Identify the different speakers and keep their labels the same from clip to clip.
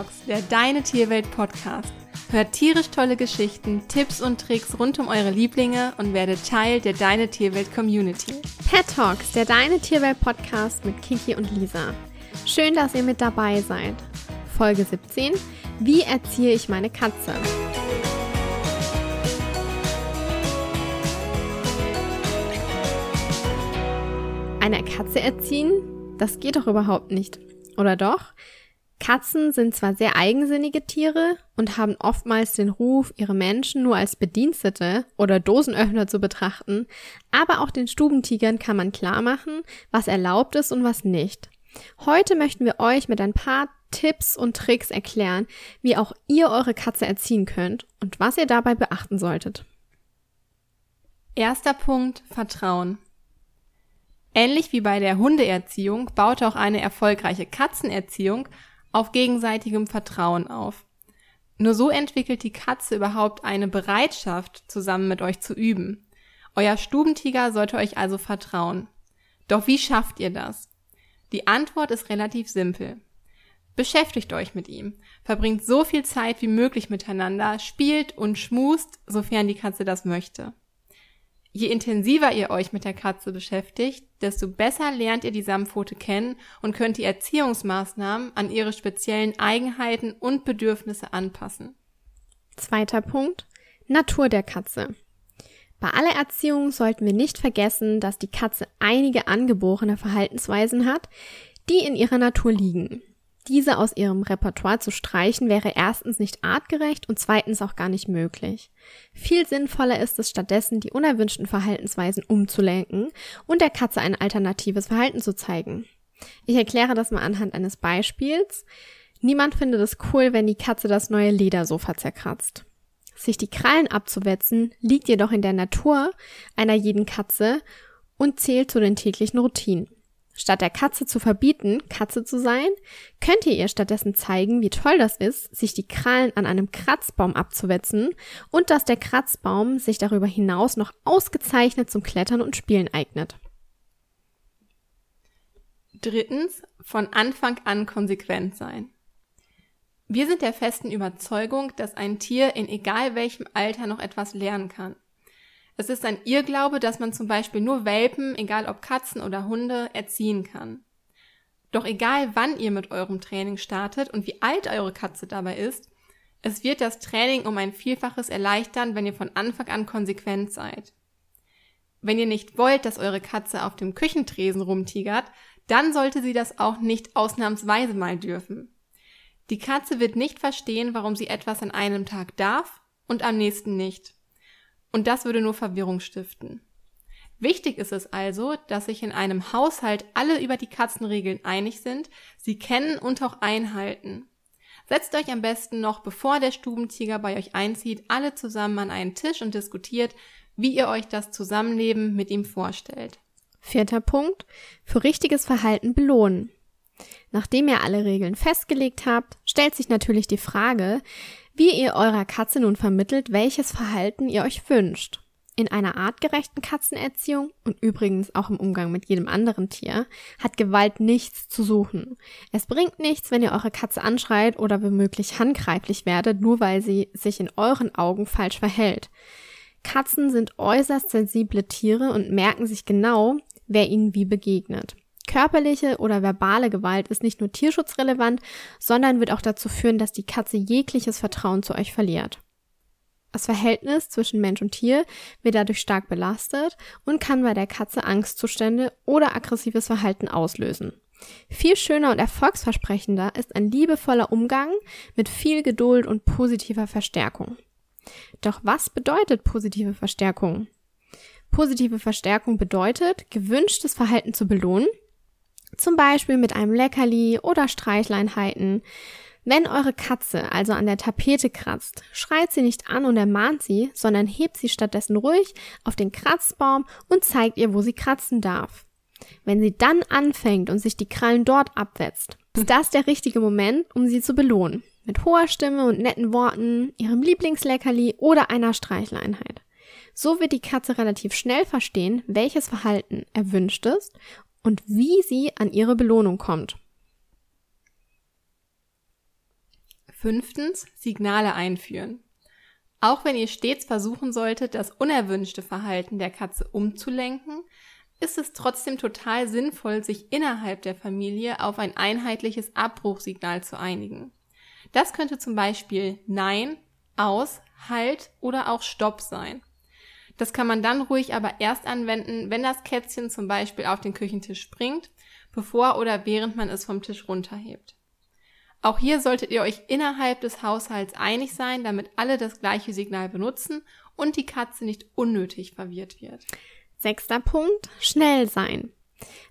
Speaker 1: Talks, der Deine Tierwelt Podcast. Hört tierisch tolle Geschichten, Tipps und Tricks rund um eure Lieblinge und werdet Teil der Deine Tierwelt Community.
Speaker 2: Pet Talks, der Deine Tierwelt Podcast mit Kiki und Lisa. Schön, dass ihr mit dabei seid. Folge 17. Wie erziehe ich meine Katze? Eine Katze erziehen? Das geht doch überhaupt nicht. Oder doch? Katzen sind zwar sehr eigensinnige Tiere und haben oftmals den Ruf, ihre Menschen nur als Bedienstete oder Dosenöffner zu betrachten, aber auch den Stubentigern kann man klar machen, was erlaubt ist und was nicht. Heute möchten wir euch mit ein paar Tipps und Tricks erklären, wie auch ihr eure Katze erziehen könnt und was ihr dabei beachten solltet.
Speaker 1: Erster Punkt, Vertrauen. Ähnlich wie bei der Hundeerziehung baut auch eine erfolgreiche Katzenerziehung auf gegenseitigem Vertrauen auf. Nur so entwickelt die Katze überhaupt eine Bereitschaft, zusammen mit euch zu üben. Euer Stubentiger sollte euch also vertrauen. Doch wie schafft ihr das? Die Antwort ist relativ simpel. Beschäftigt euch mit ihm, verbringt so viel Zeit wie möglich miteinander, spielt und schmust, sofern die Katze das möchte. Je intensiver ihr euch mit der Katze beschäftigt, desto besser lernt ihr die Samtpfote kennen und könnt die Erziehungsmaßnahmen an ihre speziellen Eigenheiten und Bedürfnisse anpassen.
Speaker 2: Zweiter Punkt. Natur der Katze. Bei aller Erziehung sollten wir nicht vergessen, dass die Katze einige angeborene Verhaltensweisen hat, die in ihrer Natur liegen. Diese aus ihrem Repertoire zu streichen wäre erstens nicht artgerecht und zweitens auch gar nicht möglich. Viel sinnvoller ist es stattdessen, die unerwünschten Verhaltensweisen umzulenken und der Katze ein alternatives Verhalten zu zeigen. Ich erkläre das mal anhand eines Beispiels. Niemand findet es cool, wenn die Katze das neue Ledersofa zerkratzt. Sich die Krallen abzuwetzen liegt jedoch in der Natur einer jeden Katze und zählt zu den täglichen Routinen. Statt der Katze zu verbieten, Katze zu sein, könnt ihr ihr stattdessen zeigen, wie toll das ist, sich die Krallen an einem Kratzbaum abzuwetzen und dass der Kratzbaum sich darüber hinaus noch ausgezeichnet zum Klettern und Spielen eignet.
Speaker 1: Drittens, von Anfang an konsequent sein. Wir sind der festen Überzeugung, dass ein Tier in egal welchem Alter noch etwas lernen kann. Es ist ein Irrglaube, dass man zum Beispiel nur Welpen, egal ob Katzen oder Hunde, erziehen kann. Doch egal wann ihr mit eurem Training startet und wie alt eure Katze dabei ist, es wird das Training um ein Vielfaches erleichtern, wenn ihr von Anfang an konsequent seid. Wenn ihr nicht wollt, dass eure Katze auf dem Küchentresen rumtigert, dann sollte sie das auch nicht ausnahmsweise mal dürfen. Die Katze wird nicht verstehen, warum sie etwas an einem Tag darf und am nächsten nicht. Und das würde nur Verwirrung stiften. Wichtig ist es also, dass sich in einem Haushalt alle über die Katzenregeln einig sind, sie kennen und auch einhalten. Setzt euch am besten noch, bevor der Stubentiger bei euch einzieht, alle zusammen an einen Tisch und diskutiert, wie ihr euch das Zusammenleben mit ihm vorstellt.
Speaker 2: Vierter Punkt. Für richtiges Verhalten belohnen. Nachdem ihr alle Regeln festgelegt habt, stellt sich natürlich die Frage, wie ihr eurer Katze nun vermittelt, welches Verhalten ihr euch wünscht. In einer artgerechten Katzenerziehung und übrigens auch im Umgang mit jedem anderen Tier hat Gewalt nichts zu suchen. Es bringt nichts, wenn ihr eure Katze anschreit oder womöglich handgreiflich werdet, nur weil sie sich in euren Augen falsch verhält. Katzen sind äußerst sensible Tiere und merken sich genau, wer ihnen wie begegnet. Körperliche oder verbale Gewalt ist nicht nur tierschutzrelevant, sondern wird auch dazu führen, dass die Katze jegliches Vertrauen zu euch verliert. Das Verhältnis zwischen Mensch und Tier wird dadurch stark belastet und kann bei der Katze Angstzustände oder aggressives Verhalten auslösen. Viel schöner und erfolgsversprechender ist ein liebevoller Umgang mit viel Geduld und positiver Verstärkung. Doch was bedeutet positive Verstärkung? Positive Verstärkung bedeutet, gewünschtes Verhalten zu belohnen, zum Beispiel mit einem Leckerli oder Streichleinheiten. Wenn eure Katze also an der Tapete kratzt, schreit sie nicht an und ermahnt sie, sondern hebt sie stattdessen ruhig auf den Kratzbaum und zeigt ihr, wo sie kratzen darf. Wenn sie dann anfängt und sich die Krallen dort abwetzt, ist das der richtige Moment, um sie zu belohnen. Mit hoher Stimme und netten Worten, ihrem Lieblingsleckerli oder einer Streichleinheit. So wird die Katze relativ schnell verstehen, welches Verhalten erwünscht ist und wie sie an ihre Belohnung kommt.
Speaker 1: Fünftens, Signale einführen. Auch wenn ihr stets versuchen solltet, das unerwünschte Verhalten der Katze umzulenken, ist es trotzdem total sinnvoll, sich innerhalb der Familie auf ein einheitliches Abbruchsignal zu einigen. Das könnte zum Beispiel Nein, Aus, Halt oder auch Stopp sein. Das kann man dann ruhig aber erst anwenden, wenn das Kätzchen zum Beispiel auf den Küchentisch springt, bevor oder während man es vom Tisch runterhebt. Auch hier solltet ihr euch innerhalb des Haushalts einig sein, damit alle das gleiche Signal benutzen und die Katze nicht unnötig verwirrt wird.
Speaker 2: Sechster Punkt, schnell sein.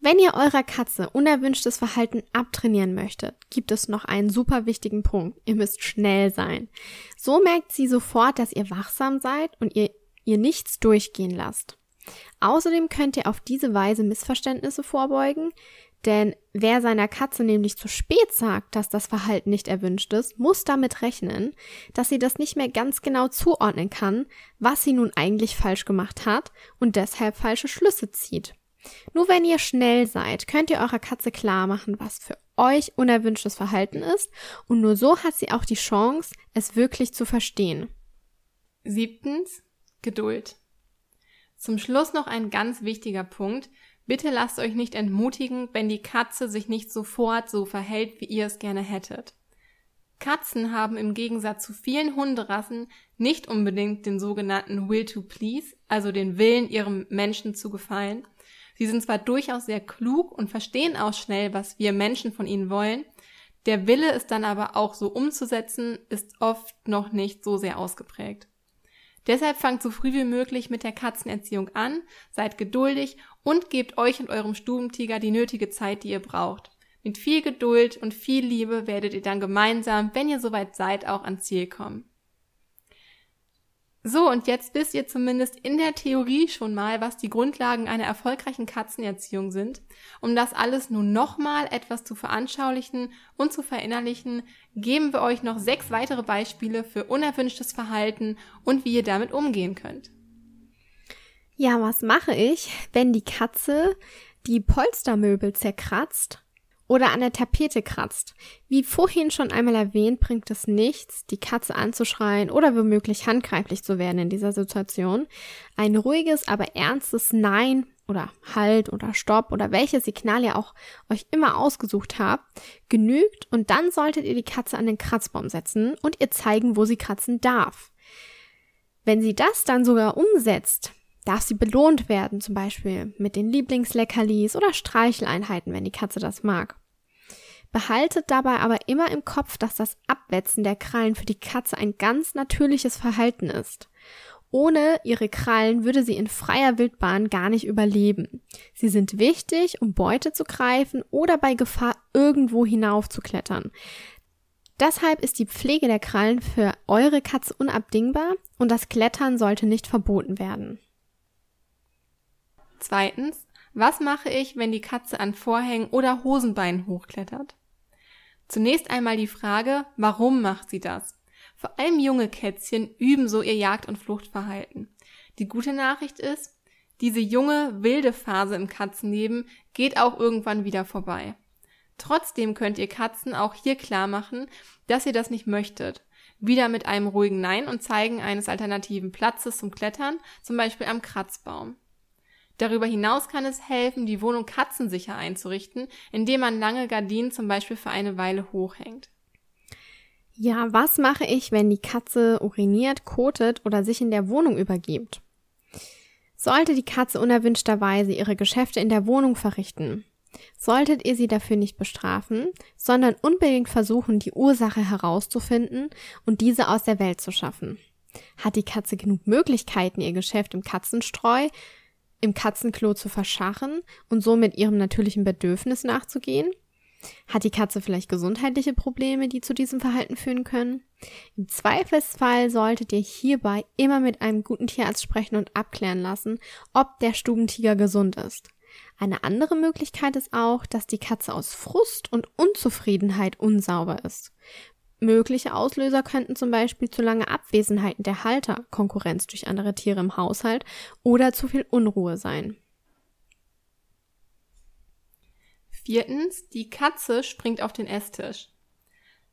Speaker 2: Wenn ihr eurer Katze unerwünschtes Verhalten abtrainieren möchtet, gibt es noch einen super wichtigen Punkt. Ihr müsst schnell sein. So merkt sie sofort, dass ihr wachsam seid und ihr ihr nichts durchgehen lasst. Außerdem könnt ihr auf diese Weise Missverständnisse vorbeugen, denn wer seiner Katze nämlich zu spät sagt, dass das Verhalten nicht erwünscht ist, muss damit rechnen, dass sie das nicht mehr ganz genau zuordnen kann, was sie nun eigentlich falsch gemacht hat und deshalb falsche Schlüsse zieht. Nur wenn ihr schnell seid, könnt ihr eurer Katze klar machen, was für euch unerwünschtes Verhalten ist und nur so hat sie auch die Chance, es wirklich zu verstehen.
Speaker 1: Siebtens, Geduld. Zum Schluss noch ein ganz wichtiger Punkt, Bitte lasst euch nicht entmutigen, wenn die Katze sich nicht sofort so verhält, wie ihr es gerne hättet. Katzen haben im Gegensatz zu vielen Hunderassen nicht unbedingt den sogenannten Will to Please, also den Willen, ihrem Menschen zu gefallen. Sie sind zwar durchaus sehr klug und verstehen auch schnell, was wir Menschen von ihnen wollen, der Wille, es dann aber auch so umzusetzen, ist oft noch nicht so sehr ausgeprägt. Deshalb fangt so früh wie möglich mit der Katzenerziehung an, seid geduldig und gebt euch und eurem Stubentiger die nötige Zeit, die ihr braucht. Mit viel Geduld und viel Liebe werdet ihr dann gemeinsam, wenn ihr soweit seid, auch ans Ziel kommen. So, und jetzt wisst ihr zumindest in der Theorie schon mal, was die Grundlagen einer erfolgreichen Katzenerziehung sind. Um das alles nun nochmal etwas zu veranschaulichen und zu verinnerlichen, geben wir euch noch sechs weitere Beispiele für unerwünschtes Verhalten und wie ihr damit umgehen könnt.
Speaker 2: Ja, was mache ich, wenn die Katze die Polstermöbel zerkratzt oder an der Tapete kratzt. Wie vorhin schon einmal erwähnt, bringt es nichts, die Katze anzuschreien oder womöglich handgreiflich zu werden in dieser Situation. Ein ruhiges, aber ernstes Nein oder Halt oder Stopp oder welches Signal ihr auch euch immer ausgesucht habt, genügt und dann solltet ihr die Katze an den Kratzbaum setzen und ihr zeigen, wo sie kratzen darf. Wenn sie das dann sogar umsetzt, darf sie belohnt werden, zum Beispiel mit den Lieblingsleckerlis oder Streicheleinheiten, wenn die Katze das mag. Behaltet dabei aber immer im Kopf, dass das Abwetzen der Krallen für die Katze ein ganz natürliches Verhalten ist. Ohne ihre Krallen würde sie in freier Wildbahn gar nicht überleben. Sie sind wichtig, um Beute zu greifen oder bei Gefahr irgendwo hinauf zu klettern. Deshalb ist die Pflege der Krallen für eure Katze unabdingbar und das Klettern sollte nicht verboten werden.
Speaker 1: Zweitens, was mache ich, wenn die Katze an Vorhängen oder Hosenbeinen hochklettert? Zunächst einmal die Frage, warum macht sie das? Vor allem junge Kätzchen üben so ihr Jagd- und Fluchtverhalten. Die gute Nachricht ist, diese junge, wilde Phase im Katzenleben geht auch irgendwann wieder vorbei. Trotzdem könnt ihr Katzen auch hier klar machen, dass ihr das nicht möchtet. Wieder mit einem ruhigen Nein und Zeigen eines alternativen Platzes zum Klettern, zum Beispiel am Kratzbaum. Darüber hinaus kann es helfen, die Wohnung katzensicher einzurichten, indem man lange Gardinen zum Beispiel für eine Weile hochhängt.
Speaker 2: Ja, was mache ich, wenn die Katze uriniert, kotet oder sich in der Wohnung übergibt? Sollte die Katze unerwünschterweise ihre Geschäfte in der Wohnung verrichten, solltet ihr sie dafür nicht bestrafen, sondern unbedingt versuchen, die Ursache herauszufinden und diese aus der Welt zu schaffen. Hat die Katze genug Möglichkeiten, ihr Geschäft im Katzenstreu im Katzenklo zu verscharren und somit ihrem natürlichen Bedürfnis nachzugehen? Hat die Katze vielleicht gesundheitliche Probleme, die zu diesem Verhalten führen können? Im Zweifelsfall solltet ihr hierbei immer mit einem guten Tierarzt sprechen und abklären lassen, ob der Stubentiger gesund ist. Eine andere Möglichkeit ist auch, dass die Katze aus Frust und Unzufriedenheit unsauber ist. Mögliche Auslöser könnten zum Beispiel zu lange Abwesenheiten der Halter, Konkurrenz durch andere Tiere im Haushalt oder zu viel Unruhe sein.
Speaker 1: Viertens, die Katze springt auf den Esstisch.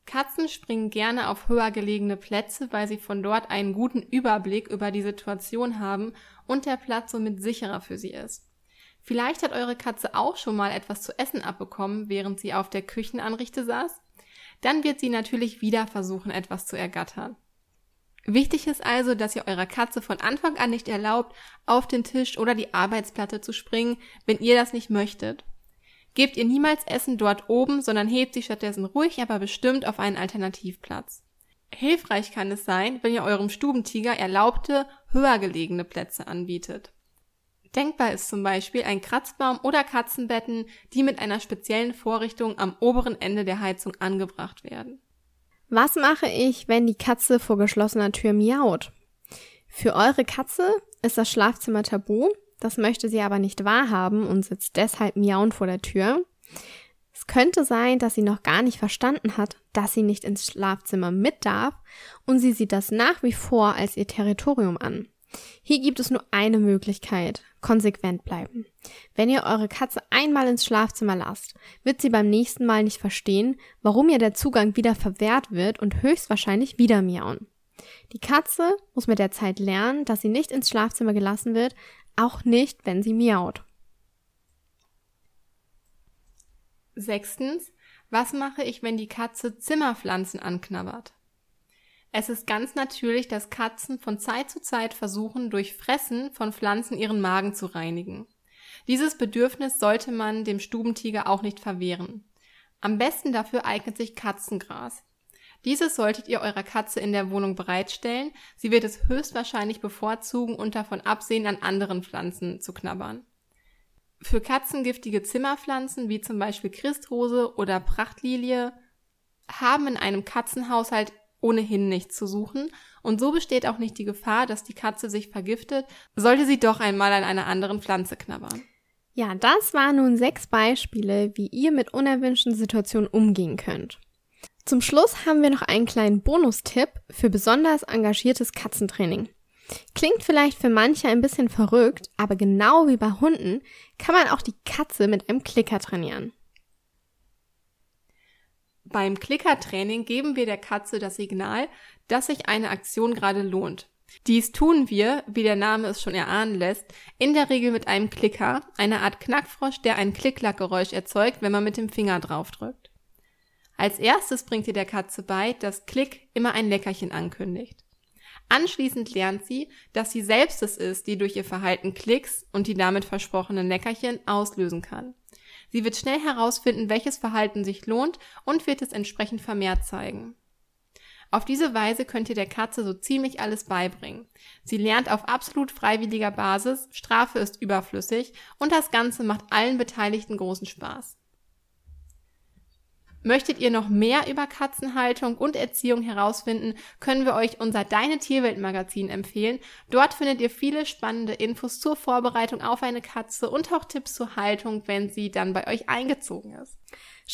Speaker 1: Katzen springen gerne auf höher gelegene Plätze, weil sie von dort einen guten Überblick über die Situation haben und der Platz somit sicherer für sie ist. Vielleicht hat eure Katze auch schon mal etwas zu essen abbekommen, während sie auf der Küchenanrichte saß. Dann wird sie natürlich wieder versuchen, etwas zu ergattern. Wichtig ist also, dass ihr eurer Katze von Anfang an nicht erlaubt, auf den Tisch oder die Arbeitsplatte zu springen, wenn ihr das nicht möchtet. Gebt ihr niemals Essen dort oben, sondern hebt sie stattdessen ruhig, aber bestimmt auf einen Alternativplatz. Hilfreich kann es sein, wenn ihr eurem Stubentiger erlaubte, höher gelegene Plätze anbietet. Denkbar ist zum Beispiel ein Kratzbaum oder Katzenbetten, die mit einer speziellen Vorrichtung am oberen Ende der Heizung angebracht werden.
Speaker 2: Was mache ich, wenn die Katze vor geschlossener Tür miaut? Für eure Katze ist das Schlafzimmer tabu, das möchte sie aber nicht wahrhaben und sitzt deshalb miauend vor der Tür. Es könnte sein, dass sie noch gar nicht verstanden hat, dass sie nicht ins Schlafzimmer mit darf und sie sieht das nach wie vor als ihr Territorium an. Hier gibt es nur eine Möglichkeit. Konsequent bleiben. Wenn ihr eure Katze einmal ins Schlafzimmer lasst, wird sie beim nächsten Mal nicht verstehen, warum ihr der Zugang wieder verwehrt wird und höchstwahrscheinlich wieder miauen. Die Katze muss mit der Zeit lernen, dass sie nicht ins Schlafzimmer gelassen wird, auch nicht, wenn sie miaut.
Speaker 1: Sechstens, was mache ich, wenn die Katze Zimmerpflanzen anknabbert? Es ist ganz natürlich, dass Katzen von Zeit zu Zeit versuchen, durch Fressen von Pflanzen ihren Magen zu reinigen. Dieses Bedürfnis sollte man dem Stubentiger auch nicht verwehren. Am besten dafür eignet sich Katzengras. Dieses solltet ihr eurer Katze in der Wohnung bereitstellen. Sie wird es höchstwahrscheinlich bevorzugen und davon absehen, an anderen Pflanzen zu knabbern. Für Katzen giftige Zimmerpflanzen wie zum Beispiel Christrose oder Prachtlilie haben in einem Katzenhaushalt ohnehin nichts zu suchen und so besteht auch nicht die Gefahr, dass die Katze sich vergiftet, sollte sie doch einmal an einer anderen Pflanze knabbern.
Speaker 2: Ja, das waren nun sechs Beispiele, wie ihr mit unerwünschten Situationen umgehen könnt. Zum Schluss haben wir noch einen kleinen Bonustipp für besonders engagiertes Katzentraining. Klingt vielleicht für manche ein bisschen verrückt, aber genau wie bei Hunden kann man auch die Katze mit einem Klicker trainieren.
Speaker 1: Beim Klickertraining geben wir der Katze das Signal, dass sich eine Aktion gerade lohnt. Dies tun wir, wie der Name es schon erahnen lässt, in der Regel mit einem Klicker, einer Art Knackfrosch, der ein Klicklackgeräusch erzeugt, wenn man mit dem Finger draufdrückt. Als erstes bringt ihr der Katze bei, dass Klick immer ein Leckerchen ankündigt. Anschließend lernt sie, dass sie selbst es ist, die durch ihr Verhalten Klicks und die damit versprochenen Leckerchen auslösen kann. Sie wird schnell herausfinden, welches Verhalten sich lohnt und wird es entsprechend vermehrt zeigen. Auf diese Weise könnt ihr der Katze so ziemlich alles beibringen. Sie lernt auf absolut freiwilliger Basis, Strafe ist überflüssig und das Ganze macht allen Beteiligten großen Spaß. Möchtet ihr noch mehr über Katzenhaltung und Erziehung herausfinden, können wir euch unser Deine Tierwelt Magazin empfehlen. Dort findet ihr viele spannende Infos zur Vorbereitung auf eine Katze und auch Tipps zur Haltung, wenn sie dann bei euch eingezogen ist.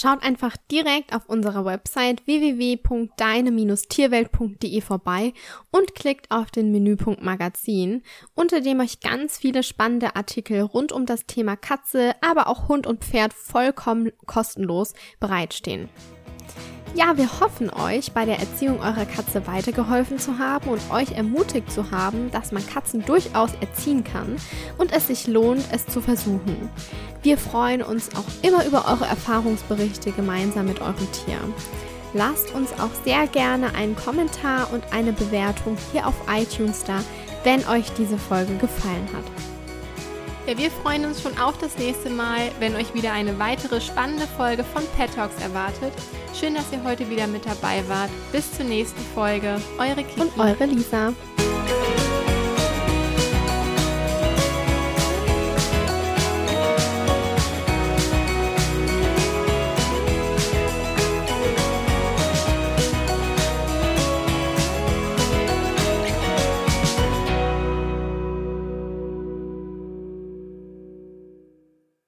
Speaker 2: Schaut einfach direkt auf unserer Website www.deine-tierwelt.de vorbei und klickt auf den Menüpunkt Magazin, unter dem euch ganz viele spannende Artikel rund um das Thema Katze, aber auch Hund und Pferd vollkommen kostenlos bereitstehen. Ja, wir hoffen euch bei der Erziehung eurer Katze weitergeholfen zu haben und euch ermutigt zu haben, dass man Katzen durchaus erziehen kann und es sich lohnt, es zu versuchen. Wir freuen uns auch immer über eure Erfahrungsberichte gemeinsam mit eurem Tier. Lasst uns auch sehr gerne einen Kommentar und eine Bewertung hier auf iTunes da, wenn euch diese Folge gefallen hat.
Speaker 1: Ja, wir freuen uns schon auf das nächste Mal, wenn euch wieder eine weitere spannende Folge von Pet Talks erwartet. Schön, dass ihr heute wieder mit dabei wart. Bis zur nächsten Folge. Eure Kiki.
Speaker 2: Und eure Lisa.